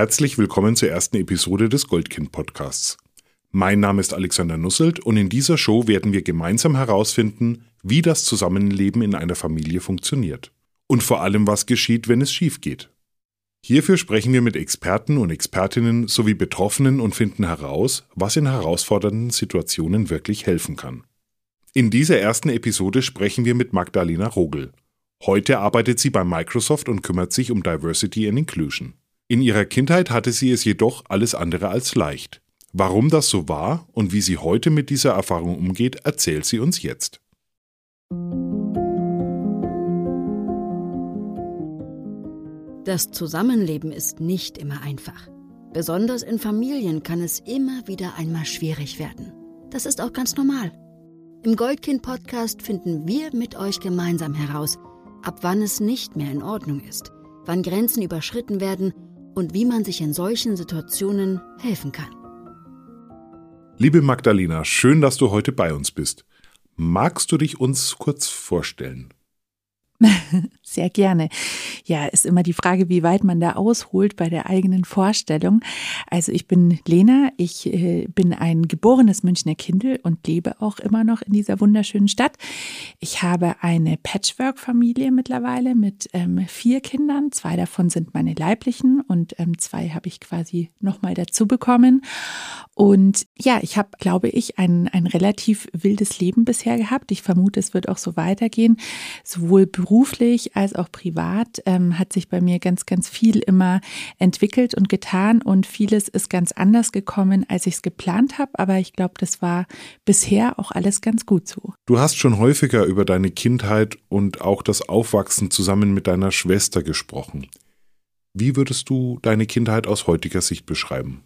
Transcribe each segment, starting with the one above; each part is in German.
Herzlich willkommen zur ersten Episode des Goldkind Podcasts. Mein Name ist Alexander Nusselt und in dieser Show werden wir gemeinsam herausfinden, wie das Zusammenleben in einer Familie funktioniert. Und vor allem, was geschieht, wenn es schief geht. Hierfür sprechen wir mit Experten und Expertinnen sowie Betroffenen und finden heraus, was in herausfordernden Situationen wirklich helfen kann. In dieser ersten Episode sprechen wir mit Magdalena Rogel. Heute arbeitet sie bei Microsoft und kümmert sich um Diversity and Inclusion. In ihrer Kindheit hatte sie es jedoch alles andere als leicht. Warum das so war und wie sie heute mit dieser Erfahrung umgeht, erzählt sie uns jetzt. Das Zusammenleben ist nicht immer einfach. Besonders in Familien kann es immer wieder einmal schwierig werden. Das ist auch ganz normal. Im Goldkind-Podcast finden wir mit euch gemeinsam heraus, ab wann es nicht mehr in Ordnung ist, wann Grenzen überschritten werden und wie man sich in solchen Situationen helfen kann. Liebe Magdalena, schön, dass du heute bei uns bist. Magst du dich uns kurz vorstellen? Sehr gerne. Ja, ist immer die Frage, wie weit man da ausholt bei der eigenen Vorstellung. Also ich bin Lena, ich äh, bin ein geborenes Münchner Kindel und lebe auch immer noch in dieser wunderschönen Stadt. Ich habe eine Patchwork-Familie mittlerweile mit ähm, vier Kindern. Zwei davon sind meine leiblichen und ähm, zwei habe ich quasi nochmal dazu bekommen. Und ja, ich habe, glaube ich, ein, ein relativ wildes Leben bisher gehabt. Ich vermute, es wird auch so weitergehen, sowohl beruflich als auch privat ähm, hat sich bei mir ganz, ganz viel immer entwickelt und getan und vieles ist ganz anders gekommen, als ich es geplant habe. Aber ich glaube, das war bisher auch alles ganz gut so. Du hast schon häufiger über deine Kindheit und auch das Aufwachsen zusammen mit deiner Schwester gesprochen. Wie würdest du deine Kindheit aus heutiger Sicht beschreiben?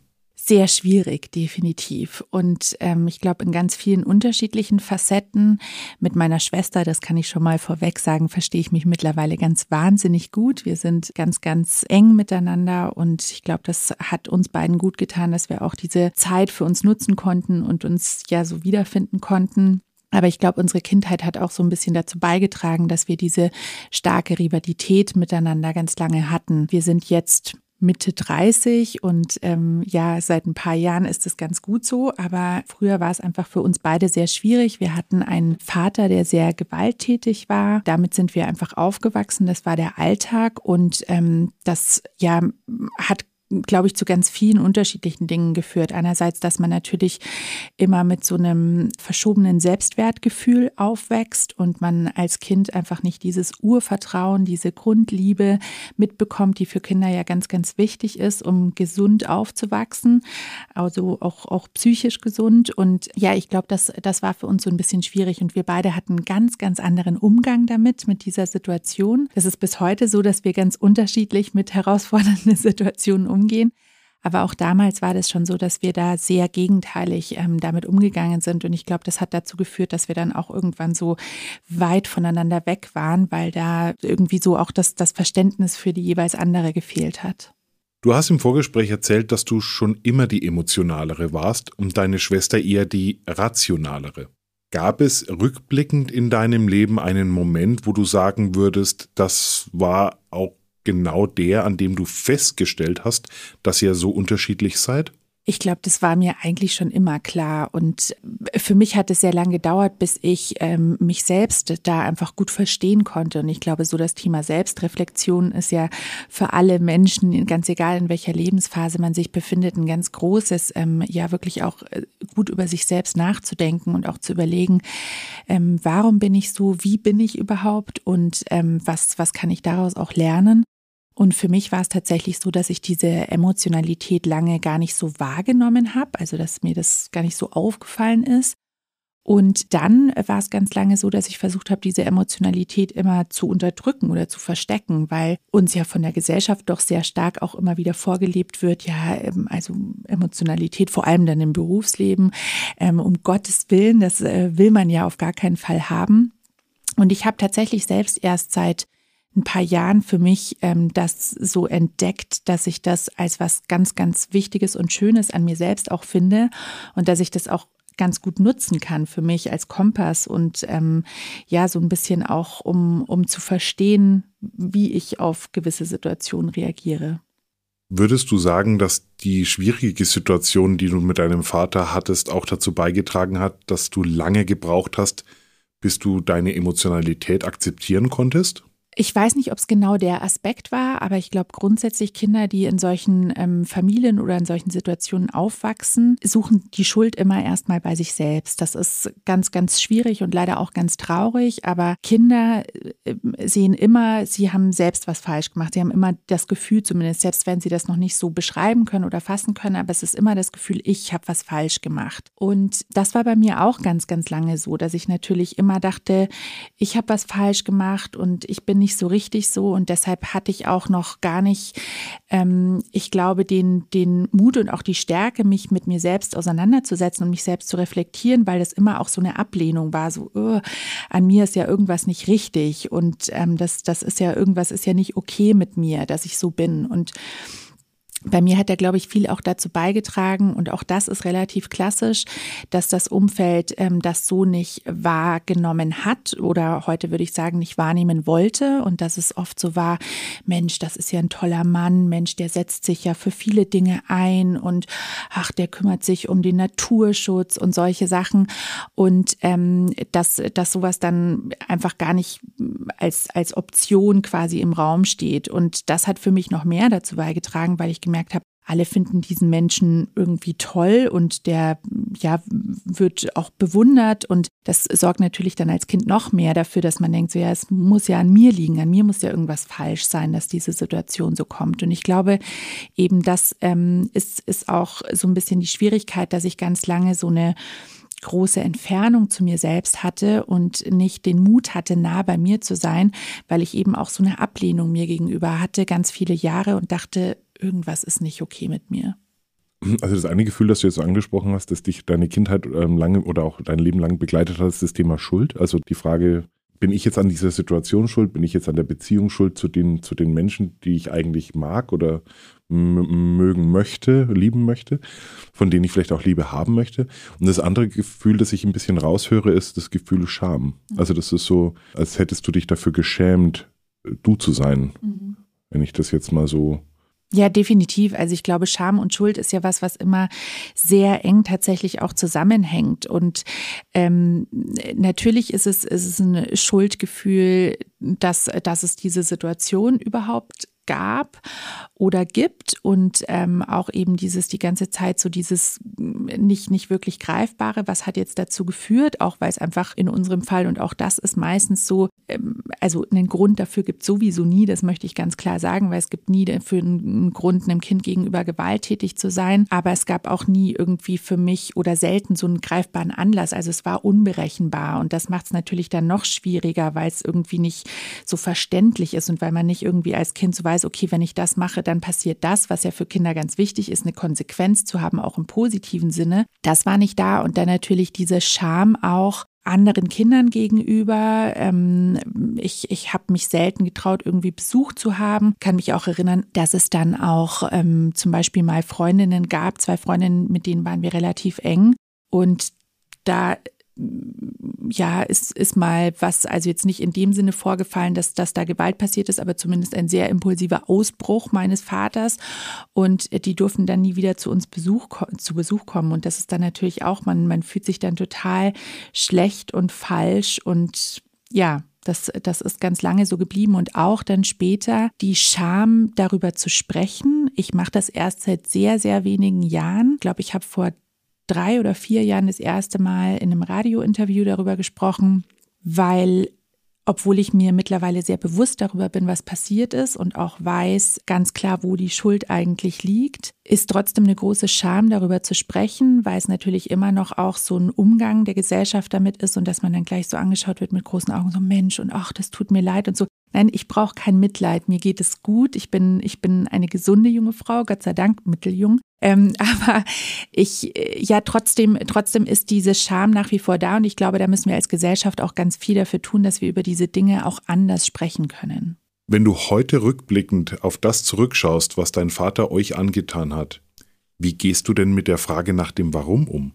Sehr schwierig, definitiv. Und ähm, ich glaube, in ganz vielen unterschiedlichen Facetten. Mit meiner Schwester, das kann ich schon mal vorweg sagen, verstehe ich mich mittlerweile ganz wahnsinnig gut. Wir sind ganz, ganz eng miteinander und ich glaube, das hat uns beiden gut getan, dass wir auch diese Zeit für uns nutzen konnten und uns ja so wiederfinden konnten. Aber ich glaube, unsere Kindheit hat auch so ein bisschen dazu beigetragen, dass wir diese starke Rivalität miteinander ganz lange hatten. Wir sind jetzt Mitte 30 und ähm, ja, seit ein paar Jahren ist es ganz gut so, aber früher war es einfach für uns beide sehr schwierig. Wir hatten einen Vater, der sehr gewalttätig war. Damit sind wir einfach aufgewachsen. Das war der Alltag und ähm, das ja hat glaube ich, zu ganz vielen unterschiedlichen Dingen geführt. Einerseits, dass man natürlich immer mit so einem verschobenen Selbstwertgefühl aufwächst und man als Kind einfach nicht dieses Urvertrauen, diese Grundliebe mitbekommt, die für Kinder ja ganz, ganz wichtig ist, um gesund aufzuwachsen, also auch, auch psychisch gesund. Und ja, ich glaube, das, das war für uns so ein bisschen schwierig und wir beide hatten einen ganz, ganz anderen Umgang damit, mit dieser Situation. Es ist bis heute so, dass wir ganz unterschiedlich mit herausfordernden Situationen umgehen umgehen. Aber auch damals war das schon so, dass wir da sehr gegenteilig ähm, damit umgegangen sind. Und ich glaube, das hat dazu geführt, dass wir dann auch irgendwann so weit voneinander weg waren, weil da irgendwie so auch das, das Verständnis für die jeweils andere gefehlt hat. Du hast im Vorgespräch erzählt, dass du schon immer die emotionalere warst und deine Schwester eher die rationalere. Gab es rückblickend in deinem Leben einen Moment, wo du sagen würdest, das war auch genau der, an dem du festgestellt hast, dass ihr so unterschiedlich seid? Ich glaube, das war mir eigentlich schon immer klar. Und für mich hat es sehr lange gedauert, bis ich ähm, mich selbst da einfach gut verstehen konnte. Und ich glaube, so das Thema Selbstreflexion ist ja für alle Menschen, ganz egal in welcher Lebensphase man sich befindet, ein ganz großes, ähm, ja wirklich auch äh, gut über sich selbst nachzudenken und auch zu überlegen, ähm, warum bin ich so, wie bin ich überhaupt und ähm, was, was kann ich daraus auch lernen. Und für mich war es tatsächlich so, dass ich diese Emotionalität lange gar nicht so wahrgenommen habe, also dass mir das gar nicht so aufgefallen ist. Und dann war es ganz lange so, dass ich versucht habe, diese Emotionalität immer zu unterdrücken oder zu verstecken, weil uns ja von der Gesellschaft doch sehr stark auch immer wieder vorgelebt wird, ja, ähm, also Emotionalität, vor allem dann im Berufsleben, ähm, um Gottes Willen, das äh, will man ja auf gar keinen Fall haben. Und ich habe tatsächlich selbst erst seit ein paar Jahren für mich ähm, das so entdeckt, dass ich das als was ganz, ganz Wichtiges und Schönes an mir selbst auch finde und dass ich das auch ganz gut nutzen kann für mich als Kompass und ähm, ja, so ein bisschen auch, um, um zu verstehen, wie ich auf gewisse Situationen reagiere. Würdest du sagen, dass die schwierige Situation, die du mit deinem Vater hattest, auch dazu beigetragen hat, dass du lange gebraucht hast, bis du deine Emotionalität akzeptieren konntest? Ich weiß nicht, ob es genau der Aspekt war, aber ich glaube grundsätzlich Kinder, die in solchen ähm, Familien oder in solchen Situationen aufwachsen, suchen die Schuld immer erstmal bei sich selbst. Das ist ganz, ganz schwierig und leider auch ganz traurig, aber Kinder äh, sehen immer, sie haben selbst was falsch gemacht. Sie haben immer das Gefühl, zumindest selbst wenn sie das noch nicht so beschreiben können oder fassen können, aber es ist immer das Gefühl, ich habe was falsch gemacht. Und das war bei mir auch ganz, ganz lange so, dass ich natürlich immer dachte, ich habe was falsch gemacht und ich bin nicht so richtig so und deshalb hatte ich auch noch gar nicht, ähm, ich glaube, den, den Mut und auch die Stärke, mich mit mir selbst auseinanderzusetzen und mich selbst zu reflektieren, weil das immer auch so eine Ablehnung war, so, oh, an mir ist ja irgendwas nicht richtig und ähm, das, das ist ja irgendwas ist ja nicht okay mit mir, dass ich so bin. Und bei mir hat er, glaube ich, viel auch dazu beigetragen und auch das ist relativ klassisch, dass das Umfeld ähm, das so nicht wahrgenommen hat oder heute würde ich sagen nicht wahrnehmen wollte und dass es oft so war, Mensch, das ist ja ein toller Mann, Mensch, der setzt sich ja für viele Dinge ein und ach, der kümmert sich um den Naturschutz und solche Sachen. Und ähm, dass, dass sowas dann einfach gar nicht als, als Option quasi im Raum steht. Und das hat für mich noch mehr dazu beigetragen, weil ich gemerkt gemerkt habe, alle finden diesen Menschen irgendwie toll und der ja wird auch bewundert und das sorgt natürlich dann als Kind noch mehr dafür, dass man denkt, so ja, es muss ja an mir liegen, an mir muss ja irgendwas falsch sein, dass diese Situation so kommt. Und ich glaube eben, das ähm, ist, ist auch so ein bisschen die Schwierigkeit, dass ich ganz lange so eine große Entfernung zu mir selbst hatte und nicht den Mut hatte, nah bei mir zu sein, weil ich eben auch so eine Ablehnung mir gegenüber hatte, ganz viele Jahre und dachte, irgendwas ist nicht okay mit mir. Also das eine Gefühl, das du jetzt angesprochen hast, dass dich deine Kindheit ähm, lange oder auch dein Leben lang begleitet hat, ist das Thema Schuld. Also die Frage, bin ich jetzt an dieser Situation schuld? Bin ich jetzt an der Beziehung schuld zu den, zu den Menschen, die ich eigentlich mag oder mögen möchte, lieben möchte, von denen ich vielleicht auch Liebe haben möchte? Und das andere Gefühl, das ich ein bisschen raushöre, ist das Gefühl Scham. Also das ist so, als hättest du dich dafür geschämt, du zu sein. Mhm. Wenn ich das jetzt mal so ja, definitiv. Also ich glaube, Scham und Schuld ist ja was, was immer sehr eng tatsächlich auch zusammenhängt. Und ähm, natürlich ist es, ist es ein Schuldgefühl, dass, dass es diese Situation überhaupt gab oder gibt und ähm, auch eben dieses die ganze Zeit so dieses nicht nicht wirklich greifbare, was hat jetzt dazu geführt, auch weil es einfach in unserem Fall und auch das ist meistens so, ähm, also einen Grund dafür gibt es sowieso nie, das möchte ich ganz klar sagen, weil es gibt nie für einen Grund einem Kind gegenüber gewalttätig zu sein, aber es gab auch nie irgendwie für mich oder selten so einen greifbaren Anlass, also es war unberechenbar und das macht es natürlich dann noch schwieriger, weil es irgendwie nicht so verständlich ist und weil man nicht irgendwie als Kind so weit weiß, okay, wenn ich das mache, dann passiert das, was ja für Kinder ganz wichtig ist, eine Konsequenz zu haben, auch im positiven Sinne. Das war nicht da und dann natürlich diese Scham auch anderen Kindern gegenüber. Ähm, ich ich habe mich selten getraut, irgendwie Besuch zu haben. Kann mich auch erinnern, dass es dann auch ähm, zum Beispiel mal Freundinnen gab, zwei Freundinnen, mit denen waren wir relativ eng. Und da ja, ist, ist mal was, also jetzt nicht in dem Sinne vorgefallen, dass, dass da Gewalt passiert ist, aber zumindest ein sehr impulsiver Ausbruch meines Vaters. Und die durften dann nie wieder zu uns Besuch, zu Besuch kommen. Und das ist dann natürlich auch, man, man fühlt sich dann total schlecht und falsch und ja, das, das ist ganz lange so geblieben und auch dann später die Scham darüber zu sprechen. Ich mache das erst seit sehr, sehr wenigen Jahren. Ich glaube, ich habe vor drei oder vier Jahren das erste Mal in einem Radiointerview darüber gesprochen, weil obwohl ich mir mittlerweile sehr bewusst darüber bin, was passiert ist und auch weiß ganz klar, wo die Schuld eigentlich liegt, ist trotzdem eine große Scham darüber zu sprechen, weil es natürlich immer noch auch so ein Umgang der Gesellschaft damit ist und dass man dann gleich so angeschaut wird mit großen Augen, so Mensch und ach, das tut mir leid und so. Nein, ich brauche kein Mitleid, mir geht es gut, ich bin, ich bin eine gesunde junge Frau, Gott sei Dank mitteljung. Ähm, aber ich, ja, trotzdem, trotzdem ist diese Scham nach wie vor da und ich glaube, da müssen wir als Gesellschaft auch ganz viel dafür tun, dass wir über diese Dinge auch anders sprechen können. Wenn du heute rückblickend auf das zurückschaust, was dein Vater euch angetan hat, wie gehst du denn mit der Frage nach dem Warum um?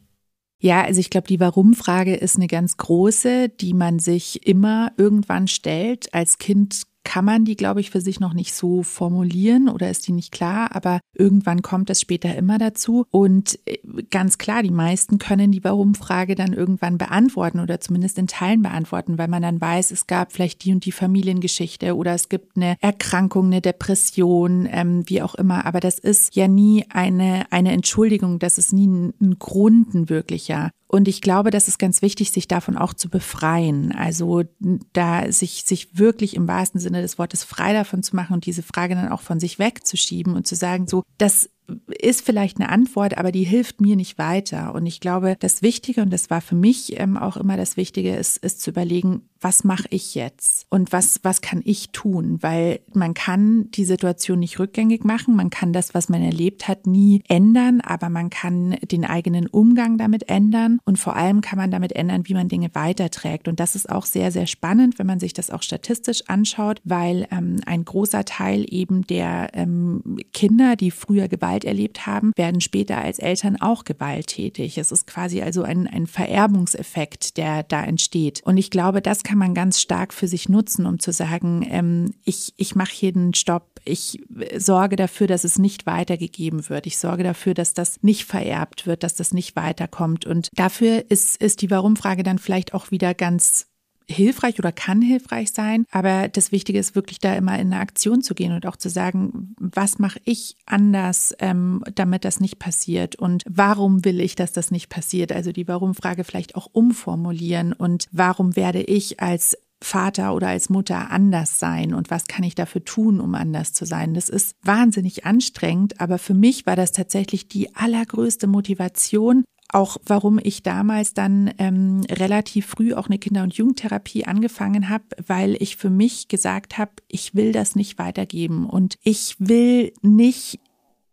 Ja, also ich glaube, die Warum-Frage ist eine ganz große, die man sich immer irgendwann stellt. Als Kind kann man die, glaube ich, für sich noch nicht so formulieren oder ist die nicht klar, aber irgendwann kommt es später immer dazu. Und äh, ganz klar, die meisten können die Warum-Frage dann irgendwann beantworten oder zumindest in Teilen beantworten, weil man dann weiß, es gab vielleicht die und die Familiengeschichte oder es gibt eine Erkrankung, eine Depression, ähm, wie auch immer. Aber das ist ja nie eine, eine Entschuldigung, das ist nie ein, ein Grund, ein wirklicher. Und ich glaube, das ist ganz wichtig, sich davon auch zu befreien. Also da sich, sich wirklich im wahrsten Sinne des Wortes frei davon zu machen und diese Frage dann auch von sich wegzuschieben und zu sagen, so, das ist vielleicht eine Antwort, aber die hilft mir nicht weiter. Und ich glaube, das Wichtige, und das war für mich ähm, auch immer das Wichtige, ist, ist zu überlegen, was mache ich jetzt und was, was kann ich tun? Weil man kann die Situation nicht rückgängig machen, man kann das, was man erlebt hat, nie ändern, aber man kann den eigenen Umgang damit ändern und vor allem kann man damit ändern, wie man Dinge weiterträgt. Und das ist auch sehr, sehr spannend, wenn man sich das auch statistisch anschaut, weil ähm, ein großer Teil eben der ähm, Kinder, die früher Gewalt Gewalt erlebt haben, werden später als Eltern auch gewalttätig. Es ist quasi also ein, ein Vererbungseffekt, der da entsteht. Und ich glaube, das kann man ganz stark für sich nutzen, um zu sagen, ähm, ich, ich mache hier einen Stopp, ich sorge dafür, dass es nicht weitergegeben wird. Ich sorge dafür, dass das nicht vererbt wird, dass das nicht weiterkommt. Und dafür ist, ist die Warum-Frage dann vielleicht auch wieder ganz hilfreich oder kann hilfreich sein. Aber das Wichtige ist wirklich da immer in eine Aktion zu gehen und auch zu sagen, was mache ich anders, ähm, damit das nicht passiert und warum will ich, dass das nicht passiert. Also die Warum-Frage vielleicht auch umformulieren und warum werde ich als Vater oder als Mutter anders sein und was kann ich dafür tun, um anders zu sein. Das ist wahnsinnig anstrengend, aber für mich war das tatsächlich die allergrößte Motivation, auch warum ich damals dann ähm, relativ früh auch eine Kinder- und Jugendtherapie angefangen habe, weil ich für mich gesagt habe, ich will das nicht weitergeben und ich will nicht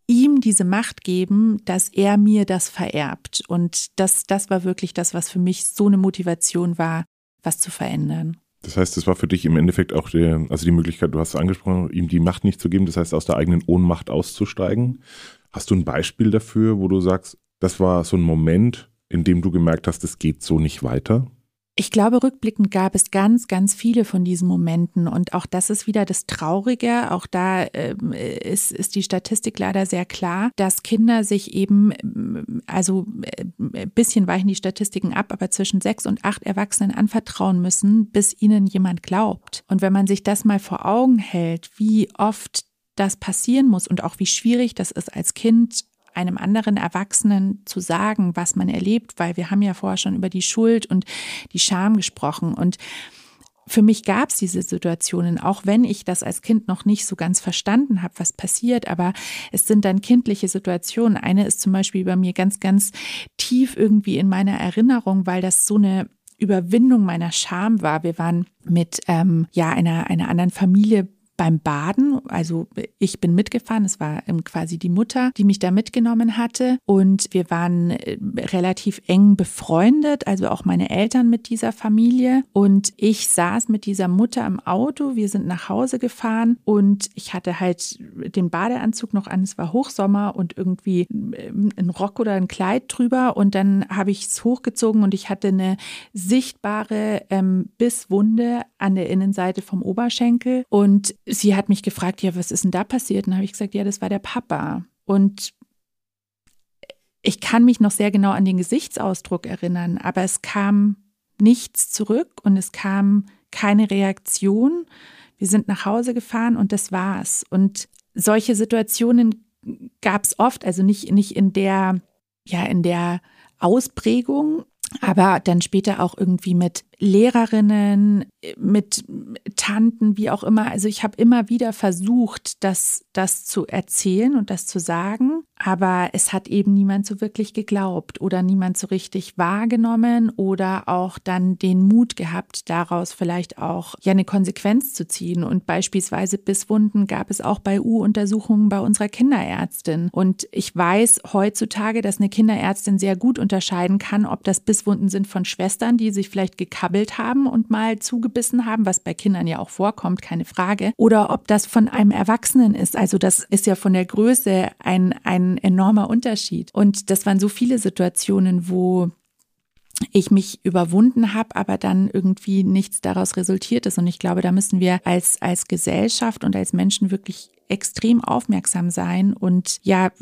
ihm diese Macht geben, dass er mir das vererbt. Und das, das war wirklich das, was für mich so eine Motivation war, was zu verändern. Das heißt, es war für dich im Endeffekt auch die, also die Möglichkeit, du hast es angesprochen, ihm die Macht nicht zu geben, das heißt, aus der eigenen Ohnmacht auszusteigen. Hast du ein Beispiel dafür, wo du sagst, das war so ein Moment, in dem du gemerkt hast, es geht so nicht weiter? Ich glaube, rückblickend gab es ganz, ganz viele von diesen Momenten. Und auch das ist wieder das Traurige. Auch da äh, ist, ist die Statistik leider sehr klar, dass Kinder sich eben, also ein äh, bisschen weichen die Statistiken ab, aber zwischen sechs und acht Erwachsenen anvertrauen müssen, bis ihnen jemand glaubt. Und wenn man sich das mal vor Augen hält, wie oft das passieren muss und auch wie schwierig das ist als Kind einem anderen Erwachsenen zu sagen, was man erlebt, weil wir haben ja vorher schon über die Schuld und die Scham gesprochen und für mich gab es diese Situationen, auch wenn ich das als Kind noch nicht so ganz verstanden habe, was passiert, aber es sind dann kindliche Situationen. Eine ist zum Beispiel bei mir ganz, ganz tief irgendwie in meiner Erinnerung, weil das so eine Überwindung meiner Scham war. Wir waren mit ähm, ja einer einer anderen Familie beim Baden. Also ich bin mitgefahren, es war quasi die Mutter, die mich da mitgenommen hatte. Und wir waren äh, relativ eng befreundet, also auch meine Eltern mit dieser Familie. Und ich saß mit dieser Mutter im Auto. Wir sind nach Hause gefahren und ich hatte halt den Badeanzug noch an. Es war Hochsommer und irgendwie ein Rock oder ein Kleid drüber. Und dann habe ich es hochgezogen und ich hatte eine sichtbare ähm, Bisswunde an der Innenseite vom Oberschenkel. Und sie hat mich gefragt, ja, was ist denn da passiert? Und habe ich gesagt, ja, das war der Papa. Und ich kann mich noch sehr genau an den Gesichtsausdruck erinnern, aber es kam nichts zurück und es kam keine Reaktion. Wir sind nach Hause gefahren und das war's. Und solche Situationen gab es oft, also nicht, nicht in der, ja, in der Ausprägung, aber dann später auch irgendwie mit Lehrerinnen, mit Tanten, wie auch immer. Also ich habe immer wieder versucht, das, das zu erzählen und das zu sagen, aber es hat eben niemand so wirklich geglaubt oder niemand so richtig wahrgenommen oder auch dann den Mut gehabt, daraus vielleicht auch ja eine Konsequenz zu ziehen. Und beispielsweise Bisswunden gab es auch bei U-Untersuchungen bei unserer Kinderärztin. Und ich weiß heutzutage, dass eine Kinderärztin sehr gut unterscheiden kann, ob das Bisswunden sind von Schwestern, die sich vielleicht gekappt gekabbelt haben und mal zugebissen haben, was bei Kindern ja auch vorkommt, keine Frage. Oder ob das von einem Erwachsenen ist. Also das ist ja von der Größe ein, ein enormer Unterschied. Und das waren so viele Situationen, wo ich mich überwunden habe, aber dann irgendwie nichts daraus resultiert ist. Und ich glaube, da müssen wir als, als Gesellschaft und als Menschen wirklich extrem aufmerksam sein und ja,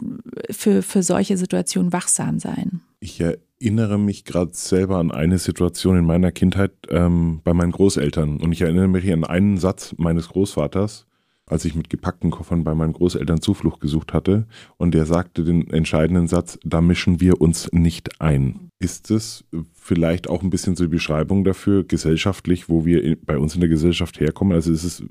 für, für solche Situationen wachsam sein. Ich erinnere mich gerade selber an eine Situation in meiner Kindheit ähm, bei meinen Großeltern. Und ich erinnere mich an einen Satz meines Großvaters, als ich mit gepackten Koffern bei meinen Großeltern Zuflucht gesucht hatte. Und der sagte den entscheidenden Satz, da mischen wir uns nicht ein. Ist es vielleicht auch ein bisschen so die Beschreibung dafür, gesellschaftlich, wo wir bei uns in der Gesellschaft herkommen? Also ist es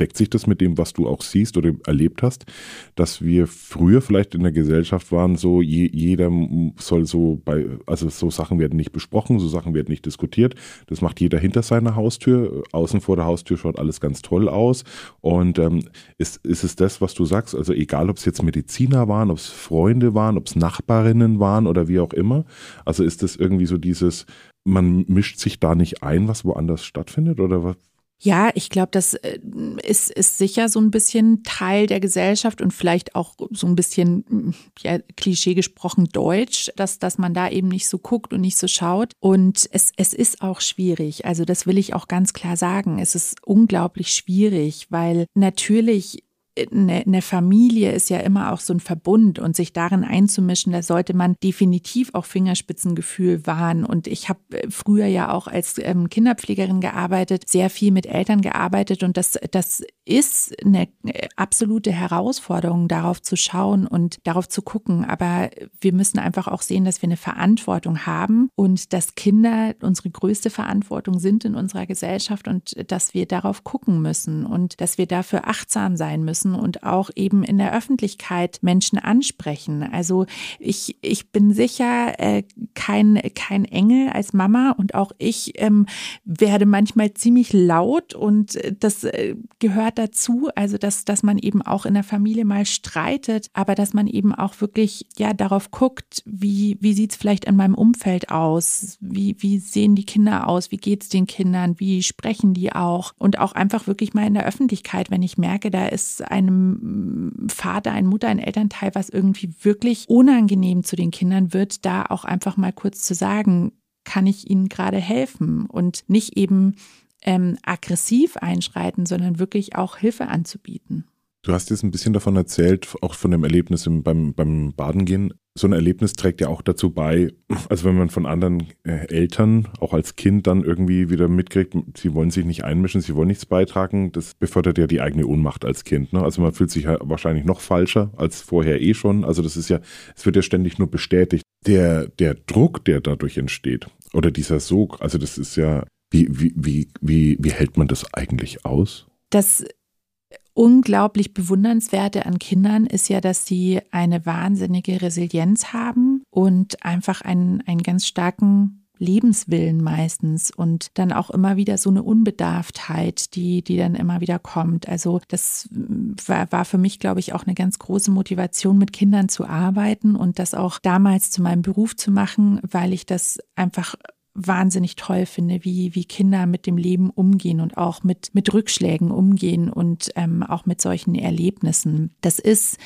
deckt sich das mit dem, was du auch siehst oder erlebt hast, dass wir früher vielleicht in der Gesellschaft waren, so je, jeder soll so bei, also so Sachen werden nicht besprochen, so Sachen werden nicht diskutiert. Das macht jeder hinter seiner Haustür. Außen vor der Haustür schaut alles ganz toll aus. Und ähm, ist, ist es das, was du sagst? Also egal, ob es jetzt Mediziner waren, ob es Freunde waren, ob es Nachbarinnen waren oder wie auch immer. Also ist das irgendwie so dieses, man mischt sich da nicht ein, was woanders stattfindet? Oder was, ja, ich glaube, das äh, ist, ist sicher so ein bisschen Teil der Gesellschaft und vielleicht auch so ein bisschen, mm, ja, Klischee gesprochen, deutsch, dass, dass man da eben nicht so guckt und nicht so schaut. Und es, es ist auch schwierig. Also das will ich auch ganz klar sagen. Es ist unglaublich schwierig, weil natürlich eine, eine Familie ist ja immer auch so ein Verbund und sich darin einzumischen, da sollte man definitiv auch Fingerspitzengefühl wahren. Und ich habe äh, früher ja auch als ähm, Kinderpflegerin gearbeitet, sehr viel mit Eltern gearbeitet und das, das ist eine äh, absolute Herausforderung, darauf zu schauen und darauf zu gucken. Aber wir müssen einfach auch sehen, dass wir eine Verantwortung haben und dass Kinder unsere größte Verantwortung sind in unserer Gesellschaft und dass wir darauf gucken müssen und dass wir dafür achtsam sein müssen müssen und auch eben in der Öffentlichkeit Menschen ansprechen. Also ich, ich bin sicher äh, kein, kein Engel als Mama und auch ich ähm, werde manchmal ziemlich laut und das äh, gehört dazu. Also dass, dass man eben auch in der Familie mal streitet, aber dass man eben auch wirklich ja darauf guckt, wie, wie sieht es vielleicht in meinem Umfeld aus? Wie, wie sehen die Kinder aus? Wie geht es den Kindern? Wie sprechen die auch? Und auch einfach wirklich mal in der Öffentlichkeit, wenn ich merke, da ist einem Vater, ein Mutter, ein Elternteil, was irgendwie wirklich unangenehm zu den Kindern wird, da auch einfach mal kurz zu sagen, kann ich ihnen gerade helfen und nicht eben ähm, aggressiv einschreiten, sondern wirklich auch Hilfe anzubieten. Du hast jetzt ein bisschen davon erzählt, auch von dem Erlebnis beim, beim Badengehen. So ein Erlebnis trägt ja auch dazu bei, also wenn man von anderen äh, Eltern, auch als Kind, dann irgendwie wieder mitkriegt, sie wollen sich nicht einmischen, sie wollen nichts beitragen, das befördert ja die eigene Ohnmacht als Kind. Ne? Also man fühlt sich ja wahrscheinlich noch falscher als vorher eh schon. Also das ist ja, es wird ja ständig nur bestätigt. Der, der Druck, der dadurch entsteht, oder dieser Sog, also das ist ja, wie, wie, wie, wie, wie hält man das eigentlich aus? Das unglaublich bewundernswerte an Kindern ist ja, dass sie eine wahnsinnige Resilienz haben und einfach einen, einen ganz starken Lebenswillen meistens und dann auch immer wieder so eine Unbedarftheit, die, die dann immer wieder kommt. Also das war, war für mich, glaube ich, auch eine ganz große Motivation, mit Kindern zu arbeiten und das auch damals zu meinem Beruf zu machen, weil ich das einfach wahnsinnig toll finde, wie, wie Kinder mit dem Leben umgehen und auch mit, mit Rückschlägen umgehen und ähm, auch mit solchen Erlebnissen. Das ist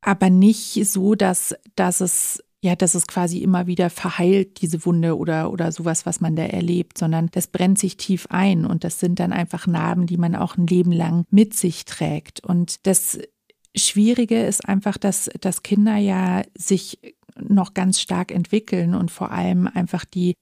aber nicht so, dass, dass es ja, dass es quasi immer wieder verheilt, diese Wunde oder, oder sowas, was man da erlebt, sondern das brennt sich tief ein und das sind dann einfach Narben, die man auch ein Leben lang mit sich trägt. Und das Schwierige ist einfach, dass, dass Kinder ja sich noch ganz stark entwickeln und vor allem einfach die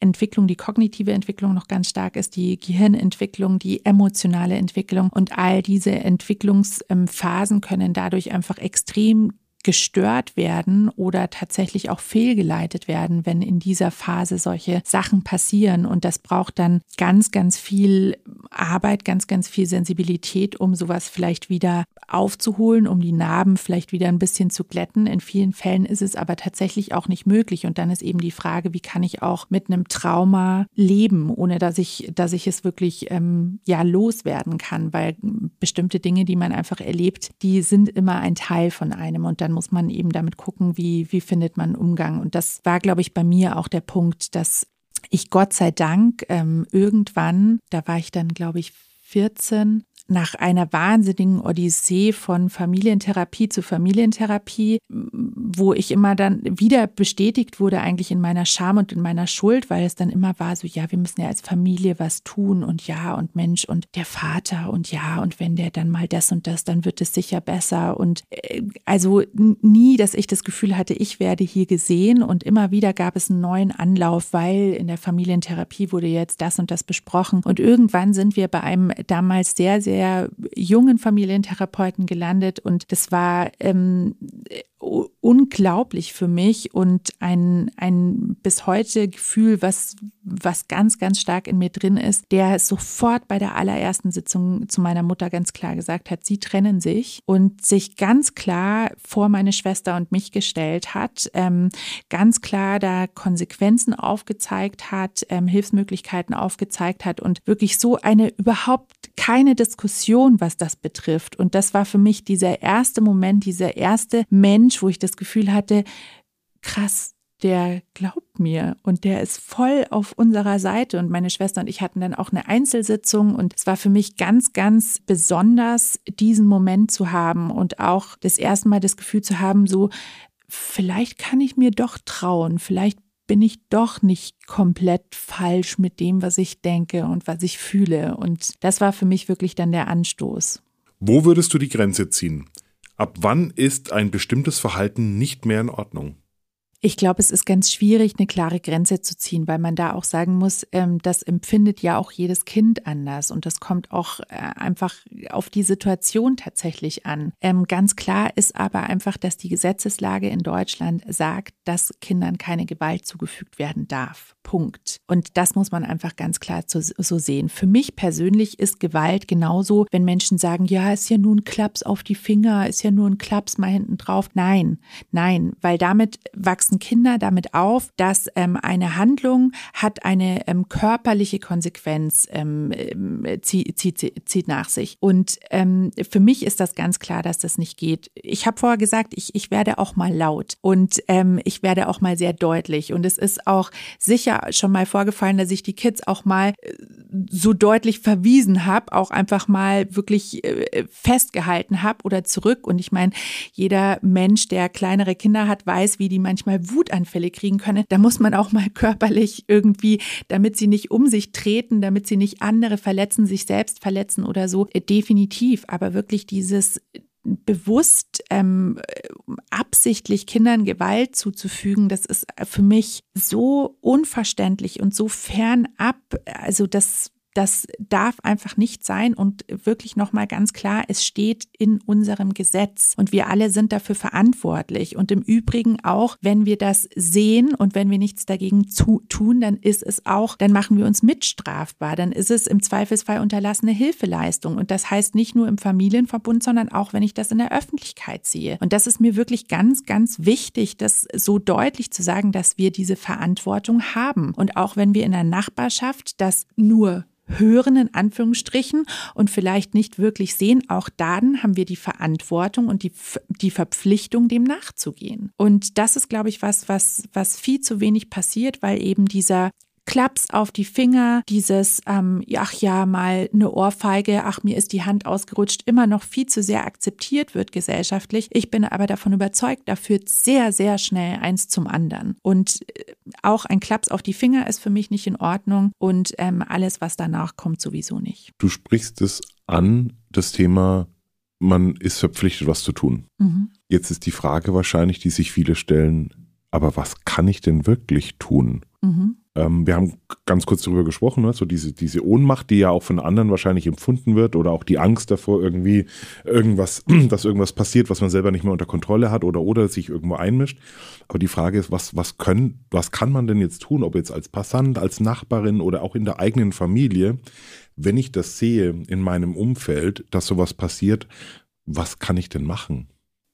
Entwicklung, die kognitive Entwicklung noch ganz stark ist, die Gehirnentwicklung, die emotionale Entwicklung und all diese Entwicklungsphasen können dadurch einfach extrem gestört werden oder tatsächlich auch fehlgeleitet werden, wenn in dieser Phase solche Sachen passieren. Und das braucht dann ganz, ganz viel Arbeit, ganz, ganz viel Sensibilität, um sowas vielleicht wieder aufzuholen, um die Narben vielleicht wieder ein bisschen zu glätten. In vielen Fällen ist es aber tatsächlich auch nicht möglich. Und dann ist eben die Frage, wie kann ich auch mit einem Trauma leben, ohne dass ich, dass ich es wirklich ähm, ja loswerden kann, weil bestimmte Dinge, die man einfach erlebt, die sind immer ein Teil von einem. Und dann muss man eben damit gucken, wie, wie findet man Umgang. Und das war, glaube ich, bei mir auch der Punkt, dass ich Gott sei Dank ähm, irgendwann, da war ich dann, glaube ich, 14, nach einer wahnsinnigen Odyssee von Familientherapie zu Familientherapie, wo ich immer dann wieder bestätigt wurde eigentlich in meiner Scham und in meiner Schuld, weil es dann immer war so, ja, wir müssen ja als Familie was tun und ja und Mensch und der Vater und ja und wenn der dann mal das und das, dann wird es sicher besser. Und äh, also nie, dass ich das Gefühl hatte, ich werde hier gesehen und immer wieder gab es einen neuen Anlauf, weil in der Familientherapie wurde jetzt das und das besprochen. Und irgendwann sind wir bei einem damals sehr, sehr jungen Familientherapeuten gelandet und das war ähm, unglaublich für mich und ein, ein bis heute Gefühl, was, was ganz, ganz stark in mir drin ist, der sofort bei der allerersten Sitzung zu meiner Mutter ganz klar gesagt hat, sie trennen sich und sich ganz klar vor meine Schwester und mich gestellt hat, ähm, ganz klar da Konsequenzen aufgezeigt hat, ähm, Hilfsmöglichkeiten aufgezeigt hat und wirklich so eine überhaupt keine Diskussion, was das betrifft. Und das war für mich dieser erste Moment, dieser erste Mensch, wo ich das Gefühl hatte, krass, der glaubt mir und der ist voll auf unserer Seite. Und meine Schwester und ich hatten dann auch eine Einzelsitzung und es war für mich ganz, ganz besonders, diesen Moment zu haben und auch das erste Mal das Gefühl zu haben, so, vielleicht kann ich mir doch trauen, vielleicht bin ich doch nicht komplett falsch mit dem, was ich denke und was ich fühle. Und das war für mich wirklich dann der Anstoß. Wo würdest du die Grenze ziehen? Ab wann ist ein bestimmtes Verhalten nicht mehr in Ordnung? Ich glaube, es ist ganz schwierig, eine klare Grenze zu ziehen, weil man da auch sagen muss, ähm, das empfindet ja auch jedes Kind anders und das kommt auch äh, einfach auf die Situation tatsächlich an. Ähm, ganz klar ist aber einfach, dass die Gesetzeslage in Deutschland sagt, dass Kindern keine Gewalt zugefügt werden darf. Punkt. Und das muss man einfach ganz klar so, so sehen. Für mich persönlich ist Gewalt genauso, wenn Menschen sagen, ja, ist ja nur ein Klaps auf die Finger, ist ja nur ein Klaps mal hinten drauf. Nein, nein, weil damit wachsen Kinder damit auf, dass ähm, eine Handlung hat eine ähm, körperliche Konsequenz, ähm, äh, zieht, zieht, zieht nach sich. Und ähm, für mich ist das ganz klar, dass das nicht geht. Ich habe vorher gesagt, ich, ich werde auch mal laut und ähm, ich werde auch mal sehr deutlich. Und es ist auch sicher schon mal vorgefallen, dass ich die Kids auch mal äh, so deutlich verwiesen habe, auch einfach mal wirklich äh, festgehalten habe oder zurück. Und ich meine, jeder Mensch, der kleinere Kinder hat, weiß, wie die manchmal Wutanfälle kriegen können. Da muss man auch mal körperlich irgendwie, damit sie nicht um sich treten, damit sie nicht andere verletzen, sich selbst verletzen oder so, äh, definitiv. Aber wirklich dieses bewusst ähm, absichtlich Kindern Gewalt zuzufügen, das ist für mich so unverständlich und so fernab. Also das das darf einfach nicht sein und wirklich nochmal ganz klar, es steht in unserem Gesetz und wir alle sind dafür verantwortlich. Und im Übrigen auch, wenn wir das sehen und wenn wir nichts dagegen zu, tun, dann ist es auch, dann machen wir uns mitstrafbar. Dann ist es im Zweifelsfall unterlassene Hilfeleistung. Und das heißt nicht nur im Familienverbund, sondern auch, wenn ich das in der Öffentlichkeit sehe. Und das ist mir wirklich ganz, ganz wichtig, das so deutlich zu sagen, dass wir diese Verantwortung haben. Und auch wenn wir in der Nachbarschaft das nur hören in Anführungsstrichen und vielleicht nicht wirklich sehen, auch dann haben wir die Verantwortung und die, die Verpflichtung, dem nachzugehen. Und das ist, glaube ich, was, was, was viel zu wenig passiert, weil eben dieser Klaps auf die Finger, dieses, ähm, ach ja, mal eine Ohrfeige, ach mir ist die Hand ausgerutscht, immer noch viel zu sehr akzeptiert wird gesellschaftlich. Ich bin aber davon überzeugt, da führt sehr, sehr schnell eins zum anderen. Und äh, auch ein Klaps auf die Finger ist für mich nicht in Ordnung und ähm, alles, was danach kommt, sowieso nicht. Du sprichst es an, das Thema man ist verpflichtet, was zu tun. Mhm. Jetzt ist die Frage wahrscheinlich, die sich viele stellen, aber was kann ich denn wirklich tun? Mhm. Ähm, wir haben ganz kurz darüber gesprochen, ne? so diese, diese Ohnmacht, die ja auch von anderen wahrscheinlich empfunden wird oder auch die Angst davor, irgendwie irgendwas, dass irgendwas passiert, was man selber nicht mehr unter Kontrolle hat oder oder sich irgendwo einmischt. Aber die Frage ist, was, was können, was kann man denn jetzt tun, ob jetzt als Passant, als Nachbarin oder auch in der eigenen Familie, wenn ich das sehe in meinem Umfeld, dass sowas passiert, was kann ich denn machen?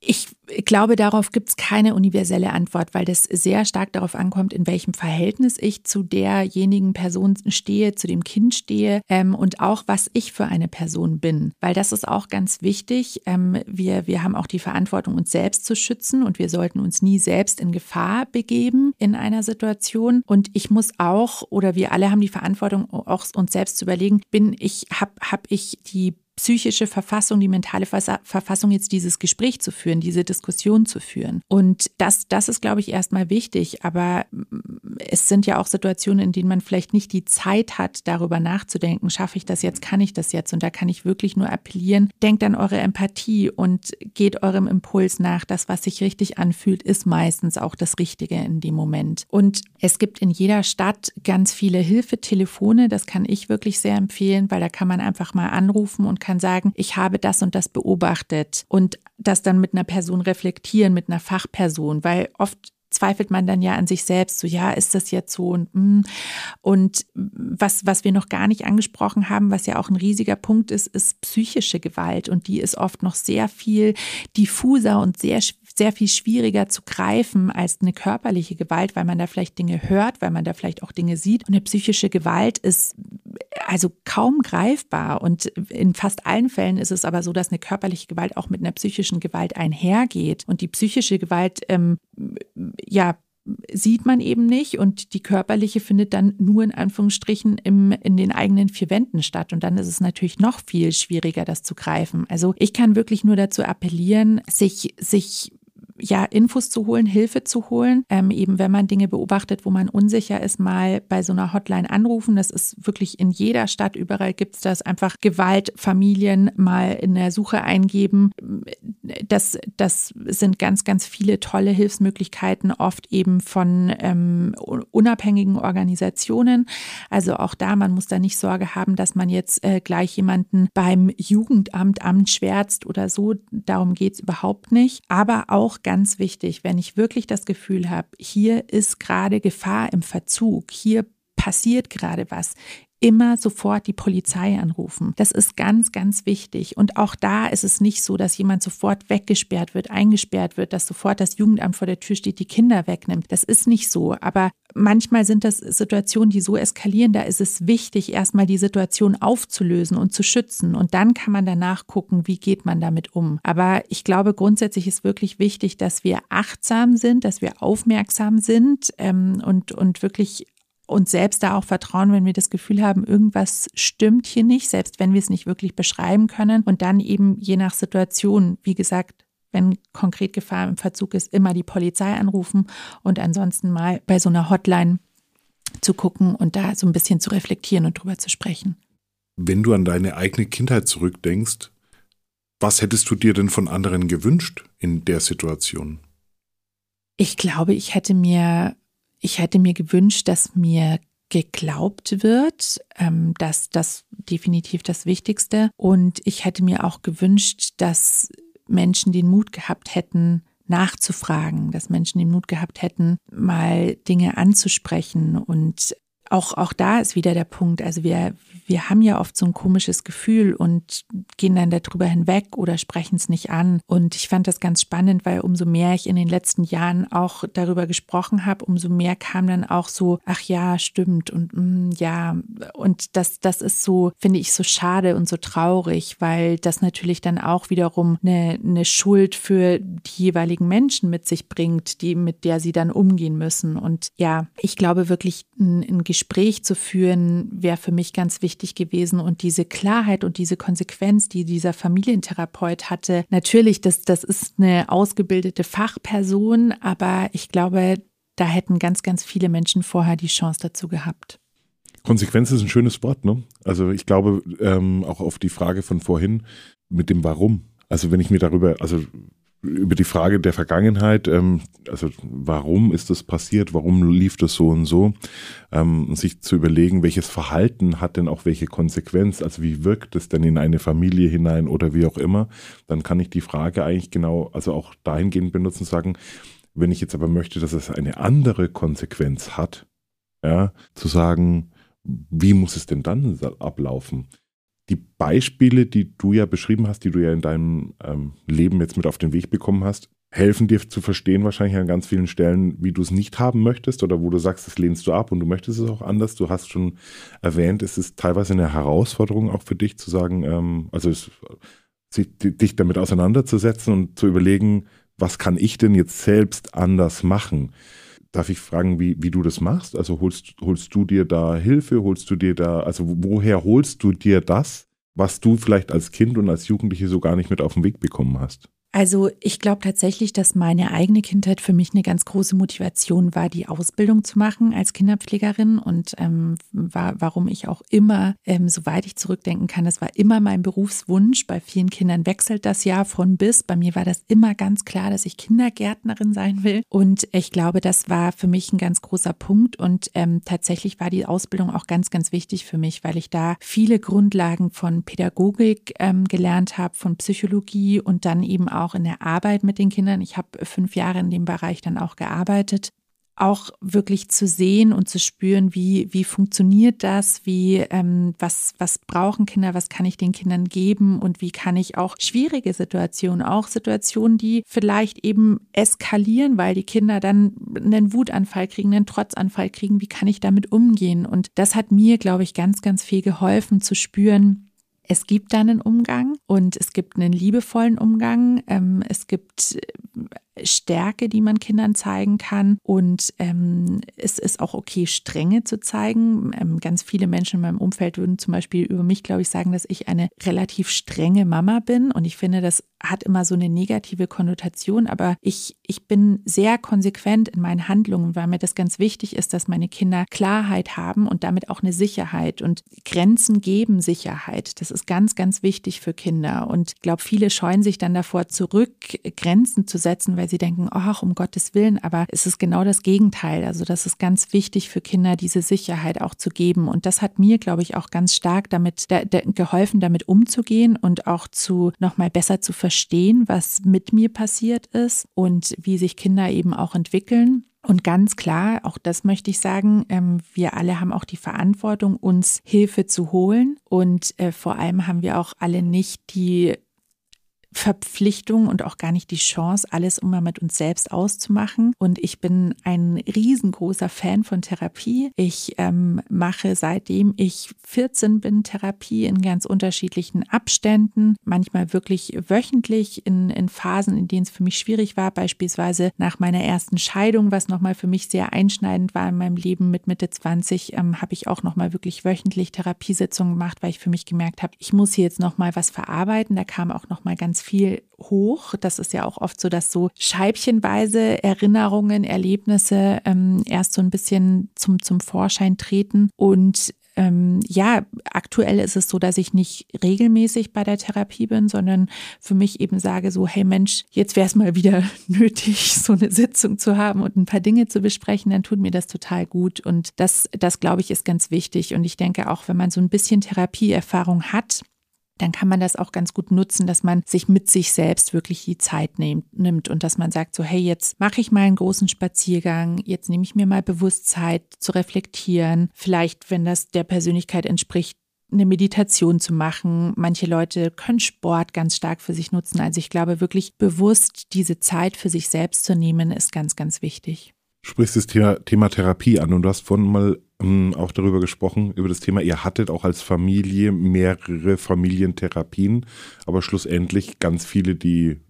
Ich glaube, darauf gibt es keine universelle Antwort, weil das sehr stark darauf ankommt, in welchem Verhältnis ich zu derjenigen Person stehe, zu dem Kind stehe ähm, und auch, was ich für eine Person bin. Weil das ist auch ganz wichtig. Ähm, wir, wir haben auch die Verantwortung, uns selbst zu schützen und wir sollten uns nie selbst in Gefahr begeben in einer Situation. Und ich muss auch, oder wir alle haben die Verantwortung, auch uns selbst zu überlegen, bin ich, habe hab ich die psychische Verfassung, die mentale Verfassung, jetzt dieses Gespräch zu führen, diese Diskussion zu führen. Und das, das ist, glaube ich, erstmal wichtig. Aber mm, es sind ja auch Situationen, in denen man vielleicht nicht die Zeit hat, darüber nachzudenken, schaffe ich das jetzt, kann ich das jetzt? Und da kann ich wirklich nur appellieren, denkt an eure Empathie und geht eurem Impuls nach. Das, was sich richtig anfühlt, ist meistens auch das Richtige in dem Moment. Und es gibt in jeder Stadt ganz viele Hilfetelefone. Das kann ich wirklich sehr empfehlen, weil da kann man einfach mal anrufen und kann sagen, ich habe das und das beobachtet und das dann mit einer Person reflektieren, mit einer Fachperson, weil oft zweifelt man dann ja an sich selbst, so ja, ist das jetzt so und mm. und was was wir noch gar nicht angesprochen haben, was ja auch ein riesiger Punkt ist, ist psychische Gewalt und die ist oft noch sehr viel diffuser und sehr sehr viel schwieriger zu greifen als eine körperliche Gewalt, weil man da vielleicht Dinge hört, weil man da vielleicht auch Dinge sieht. Und eine psychische Gewalt ist also kaum greifbar. Und in fast allen Fällen ist es aber so, dass eine körperliche Gewalt auch mit einer psychischen Gewalt einhergeht. Und die psychische Gewalt, ähm, ja, sieht man eben nicht und die körperliche findet dann nur in Anführungsstrichen im, in den eigenen vier Wänden statt und dann ist es natürlich noch viel schwieriger, das zu greifen. Also ich kann wirklich nur dazu appellieren, sich, sich ja, Infos zu holen, Hilfe zu holen. Ähm, eben wenn man Dinge beobachtet, wo man unsicher ist, mal bei so einer Hotline anrufen. Das ist wirklich in jeder Stadt, überall gibt es das. Einfach Gewalt, Familien mal in der Suche eingeben. Das, das sind ganz, ganz viele tolle Hilfsmöglichkeiten, oft eben von ähm, unabhängigen Organisationen. Also auch da, man muss da nicht Sorge haben, dass man jetzt äh, gleich jemanden beim Jugendamt amtsschwärzt oder so. Darum geht es überhaupt nicht. Aber auch ganz wichtig, wenn ich wirklich das Gefühl habe, hier ist gerade Gefahr im Verzug, hier passiert gerade was, immer sofort die Polizei anrufen. Das ist ganz, ganz wichtig. Und auch da ist es nicht so, dass jemand sofort weggesperrt wird, eingesperrt wird, dass sofort das Jugendamt vor der Tür steht, die Kinder wegnimmt. Das ist nicht so. Aber manchmal sind das Situationen, die so eskalieren. Da ist es wichtig, erstmal die Situation aufzulösen und zu schützen. Und dann kann man danach gucken, wie geht man damit um. Aber ich glaube, grundsätzlich ist wirklich wichtig, dass wir achtsam sind, dass wir aufmerksam sind ähm, und, und wirklich uns selbst da auch vertrauen, wenn wir das Gefühl haben, irgendwas stimmt hier nicht, selbst wenn wir es nicht wirklich beschreiben können. Und dann eben je nach Situation, wie gesagt, wenn konkret Gefahr im Verzug ist, immer die Polizei anrufen und ansonsten mal bei so einer Hotline zu gucken und da so ein bisschen zu reflektieren und drüber zu sprechen. Wenn du an deine eigene Kindheit zurückdenkst, was hättest du dir denn von anderen gewünscht in der Situation? Ich glaube, ich hätte mir ich hätte mir gewünscht, dass mir geglaubt wird. Ähm, dass das definitiv das Wichtigste. Und ich hätte mir auch gewünscht, dass Menschen den Mut gehabt hätten, nachzufragen, dass Menschen den Mut gehabt hätten, mal Dinge anzusprechen und auch, auch da ist wieder der Punkt. Also wir, wir haben ja oft so ein komisches Gefühl und gehen dann darüber hinweg oder sprechen es nicht an. Und ich fand das ganz spannend, weil umso mehr ich in den letzten Jahren auch darüber gesprochen habe, umso mehr kam dann auch so, ach ja, stimmt und mm, ja. Und das, das ist so, finde ich, so schade und so traurig, weil das natürlich dann auch wiederum eine, eine Schuld für die jeweiligen Menschen mit sich bringt, die, mit der sie dann umgehen müssen. Und ja, ich glaube wirklich, ein, ein Gespräch zu führen, wäre für mich ganz wichtig gewesen. Und diese Klarheit und diese Konsequenz, die dieser Familientherapeut hatte, natürlich, das, das ist eine ausgebildete Fachperson, aber ich glaube, da hätten ganz, ganz viele Menschen vorher die Chance dazu gehabt. Konsequenz ist ein schönes Wort, ne? Also ich glaube ähm, auch auf die Frage von vorhin mit dem Warum. Also wenn ich mir darüber, also über die Frage der Vergangenheit, ähm, also warum ist das passiert, warum lief das so und so, ähm, sich zu überlegen, welches Verhalten hat denn auch welche Konsequenz, also wie wirkt es denn in eine Familie hinein oder wie auch immer, dann kann ich die Frage eigentlich genau, also auch dahingehend benutzen, sagen, wenn ich jetzt aber möchte, dass es eine andere Konsequenz hat, ja, zu sagen, wie muss es denn dann ablaufen? Die Beispiele, die du ja beschrieben hast, die du ja in deinem ähm, Leben jetzt mit auf den Weg bekommen hast, helfen dir zu verstehen wahrscheinlich an ganz vielen Stellen, wie du es nicht haben möchtest oder wo du sagst, das lehnst du ab und du möchtest es auch anders. Du hast schon erwähnt, es ist teilweise eine Herausforderung auch für dich zu sagen, ähm, also es, dich damit auseinanderzusetzen und zu überlegen, was kann ich denn jetzt selbst anders machen? Darf ich fragen, wie, wie du das machst? Also holst, holst du dir da Hilfe? Holst du dir da, also woher holst du dir das, was du vielleicht als Kind und als Jugendliche so gar nicht mit auf den Weg bekommen hast? Also ich glaube tatsächlich, dass meine eigene Kindheit für mich eine ganz große Motivation war, die Ausbildung zu machen als Kinderpflegerin und ähm, war, warum ich auch immer, ähm, soweit ich zurückdenken kann, das war immer mein Berufswunsch. Bei vielen Kindern wechselt das ja von bis. Bei mir war das immer ganz klar, dass ich Kindergärtnerin sein will und ich glaube, das war für mich ein ganz großer Punkt und ähm, tatsächlich war die Ausbildung auch ganz, ganz wichtig für mich, weil ich da viele Grundlagen von Pädagogik ähm, gelernt habe, von Psychologie und dann eben auch auch in der Arbeit mit den Kindern. Ich habe fünf Jahre in dem Bereich dann auch gearbeitet auch wirklich zu sehen und zu spüren, wie, wie funktioniert das, wie, ähm, was, was brauchen Kinder, was kann ich den Kindern geben und wie kann ich auch schwierige Situationen, auch Situationen, die vielleicht eben eskalieren, weil die Kinder dann einen Wutanfall kriegen, einen Trotzanfall kriegen, wie kann ich damit umgehen? Und das hat mir, glaube ich, ganz, ganz viel geholfen zu spüren, es gibt da einen Umgang und es gibt einen liebevollen Umgang. Ähm, es gibt Stärke, die man Kindern zeigen kann. Und ähm, es ist auch okay, Strenge zu zeigen. Ähm, ganz viele Menschen in meinem Umfeld würden zum Beispiel über mich, glaube ich, sagen, dass ich eine relativ strenge Mama bin. Und ich finde, das hat immer so eine negative Konnotation. Aber ich, ich bin sehr konsequent in meinen Handlungen, weil mir das ganz wichtig ist, dass meine Kinder Klarheit haben und damit auch eine Sicherheit. Und Grenzen geben Sicherheit. Das ist ganz, ganz wichtig für Kinder. Und ich glaube, viele scheuen sich dann davor zurück, Grenzen zu setzen, weil sie denken, ach, um Gottes Willen, aber es ist genau das Gegenteil. Also das ist ganz wichtig für Kinder, diese Sicherheit auch zu geben. Und das hat mir, glaube ich, auch ganz stark damit da, da, geholfen, damit umzugehen und auch zu nochmal besser zu verstehen, was mit mir passiert ist und wie sich Kinder eben auch entwickeln. Und ganz klar, auch das möchte ich sagen, ähm, wir alle haben auch die Verantwortung, uns Hilfe zu holen. Und äh, vor allem haben wir auch alle nicht die Verpflichtung und auch gar nicht die Chance, alles immer mit uns selbst auszumachen. Und ich bin ein riesengroßer Fan von Therapie. Ich ähm, mache seitdem ich 14 bin Therapie in ganz unterschiedlichen Abständen, manchmal wirklich wöchentlich in, in Phasen, in denen es für mich schwierig war, beispielsweise nach meiner ersten Scheidung, was nochmal für mich sehr einschneidend war in meinem Leben mit Mitte 20, ähm, habe ich auch nochmal wirklich wöchentlich Therapiesitzungen gemacht, weil ich für mich gemerkt habe, ich muss hier jetzt nochmal was verarbeiten. Da kam auch nochmal ganz viel hoch. Das ist ja auch oft so, dass so scheibchenweise Erinnerungen, Erlebnisse ähm, erst so ein bisschen zum, zum Vorschein treten. Und ähm, ja, aktuell ist es so, dass ich nicht regelmäßig bei der Therapie bin, sondern für mich eben sage so, hey Mensch, jetzt wäre es mal wieder nötig, so eine Sitzung zu haben und ein paar Dinge zu besprechen, dann tut mir das total gut. Und das, das glaube ich, ist ganz wichtig. Und ich denke auch, wenn man so ein bisschen Therapieerfahrung hat, dann kann man das auch ganz gut nutzen, dass man sich mit sich selbst wirklich die Zeit nimmt und dass man sagt, so hey, jetzt mache ich mal einen großen Spaziergang, jetzt nehme ich mir mal bewusst Zeit zu reflektieren, vielleicht, wenn das der Persönlichkeit entspricht, eine Meditation zu machen. Manche Leute können Sport ganz stark für sich nutzen. Also ich glaube wirklich bewusst diese Zeit für sich selbst zu nehmen, ist ganz, ganz wichtig. Du sprichst das Thema, Thema Therapie an und du hast vorhin mal ähm, auch darüber gesprochen, über das Thema, ihr hattet auch als Familie mehrere Familientherapien, aber schlussendlich ganz viele, die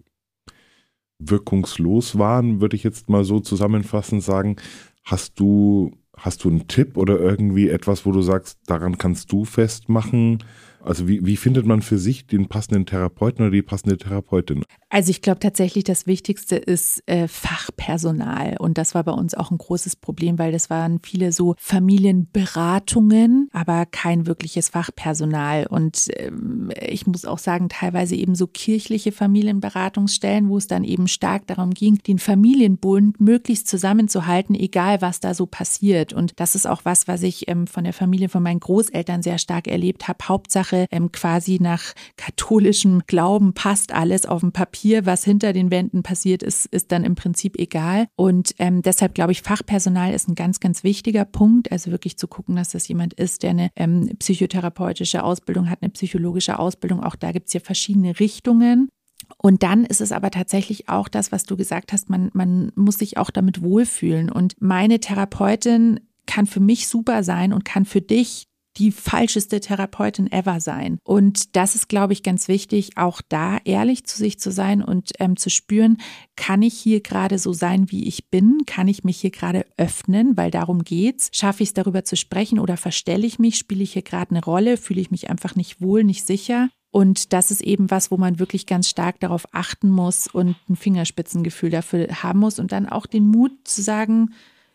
wirkungslos waren, würde ich jetzt mal so zusammenfassend sagen. Hast du, hast du einen Tipp oder irgendwie etwas, wo du sagst, daran kannst du festmachen? Also wie, wie findet man für sich den passenden Therapeuten oder die passende Therapeutin? Also ich glaube tatsächlich, das Wichtigste ist äh, Fachpersonal. Und das war bei uns auch ein großes Problem, weil das waren viele so Familienberatungen, aber kein wirkliches Fachpersonal. Und ähm, ich muss auch sagen, teilweise eben so kirchliche Familienberatungsstellen, wo es dann eben stark darum ging, den Familienbund möglichst zusammenzuhalten, egal was da so passiert. Und das ist auch was, was ich ähm, von der Familie von meinen Großeltern sehr stark erlebt habe. Hauptsache ähm, quasi nach katholischem Glauben passt alles auf dem Papier Papier, was hinter den Wänden passiert ist, ist dann im Prinzip egal. Und ähm, deshalb glaube ich, Fachpersonal ist ein ganz, ganz wichtiger Punkt. Also wirklich zu gucken, dass das jemand ist, der eine ähm, psychotherapeutische Ausbildung hat, eine psychologische Ausbildung. Auch da gibt es ja verschiedene Richtungen. Und dann ist es aber tatsächlich auch das, was du gesagt hast, man, man muss sich auch damit wohlfühlen. Und meine Therapeutin kann für mich super sein und kann für dich die falscheste Therapeutin ever sein. Und das ist, glaube ich, ganz wichtig, auch da ehrlich zu sich zu sein und ähm, zu spüren, kann ich hier gerade so sein, wie ich bin? Kann ich mich hier gerade öffnen? Weil darum geht's. Schaffe ich es darüber zu sprechen oder verstelle ich mich? Spiele ich hier gerade eine Rolle? Fühle ich mich einfach nicht wohl, nicht sicher? Und das ist eben was, wo man wirklich ganz stark darauf achten muss und ein Fingerspitzengefühl dafür haben muss und dann auch den Mut zu sagen,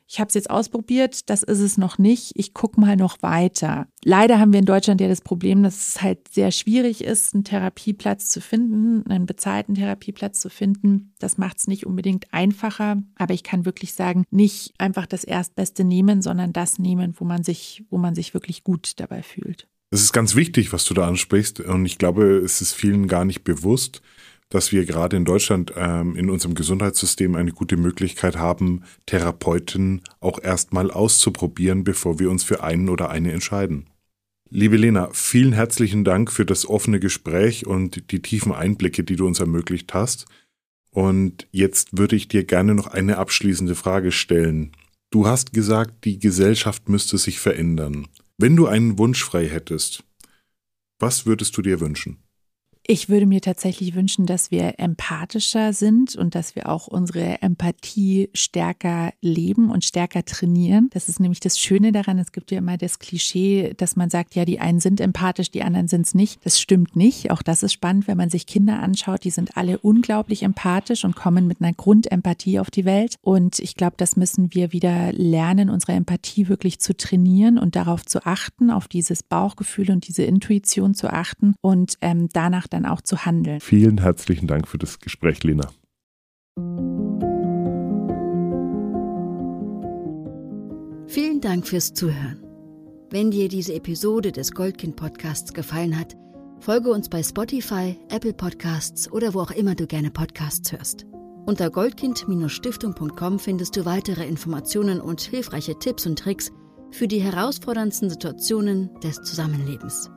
ich habe es jetzt ausprobiert, das ist es noch nicht, ich gucke mal noch weiter. Leider haben wir in Deutschland ja das Problem, dass es halt sehr schwierig ist, einen Therapieplatz zu finden, einen bezahlten Therapieplatz zu finden. Das macht es nicht unbedingt einfacher, aber ich kann wirklich sagen, nicht einfach das Erstbeste nehmen, sondern das nehmen, wo man sich, wo man sich wirklich gut dabei fühlt. Es ist ganz wichtig, was du da ansprichst und ich glaube, es ist vielen gar nicht bewusst, dass wir gerade in Deutschland ähm, in unserem Gesundheitssystem eine gute Möglichkeit haben, Therapeuten auch erstmal auszuprobieren, bevor wir uns für einen oder eine entscheiden. Liebe Lena, vielen herzlichen Dank für das offene Gespräch und die tiefen Einblicke, die du uns ermöglicht hast. Und jetzt würde ich dir gerne noch eine abschließende Frage stellen. Du hast gesagt, die Gesellschaft müsste sich verändern. Wenn du einen Wunsch frei hättest, was würdest du dir wünschen? Ich würde mir tatsächlich wünschen, dass wir empathischer sind und dass wir auch unsere Empathie stärker leben und stärker trainieren. Das ist nämlich das Schöne daran. Es gibt ja immer das Klischee, dass man sagt, ja, die einen sind empathisch, die anderen sind es nicht. Das stimmt nicht. Auch das ist spannend, wenn man sich Kinder anschaut. Die sind alle unglaublich empathisch und kommen mit einer Grundempathie auf die Welt. Und ich glaube, das müssen wir wieder lernen, unsere Empathie wirklich zu trainieren und darauf zu achten, auf dieses Bauchgefühl und diese Intuition zu achten und ähm, danach dann dann auch zu handeln. Vielen herzlichen Dank für das Gespräch, Lena. Vielen Dank fürs Zuhören. Wenn dir diese Episode des Goldkind Podcasts gefallen hat, folge uns bei Spotify, Apple Podcasts oder wo auch immer du gerne Podcasts hörst. Unter goldkind-stiftung.com findest du weitere Informationen und hilfreiche Tipps und Tricks für die herausforderndsten Situationen des Zusammenlebens.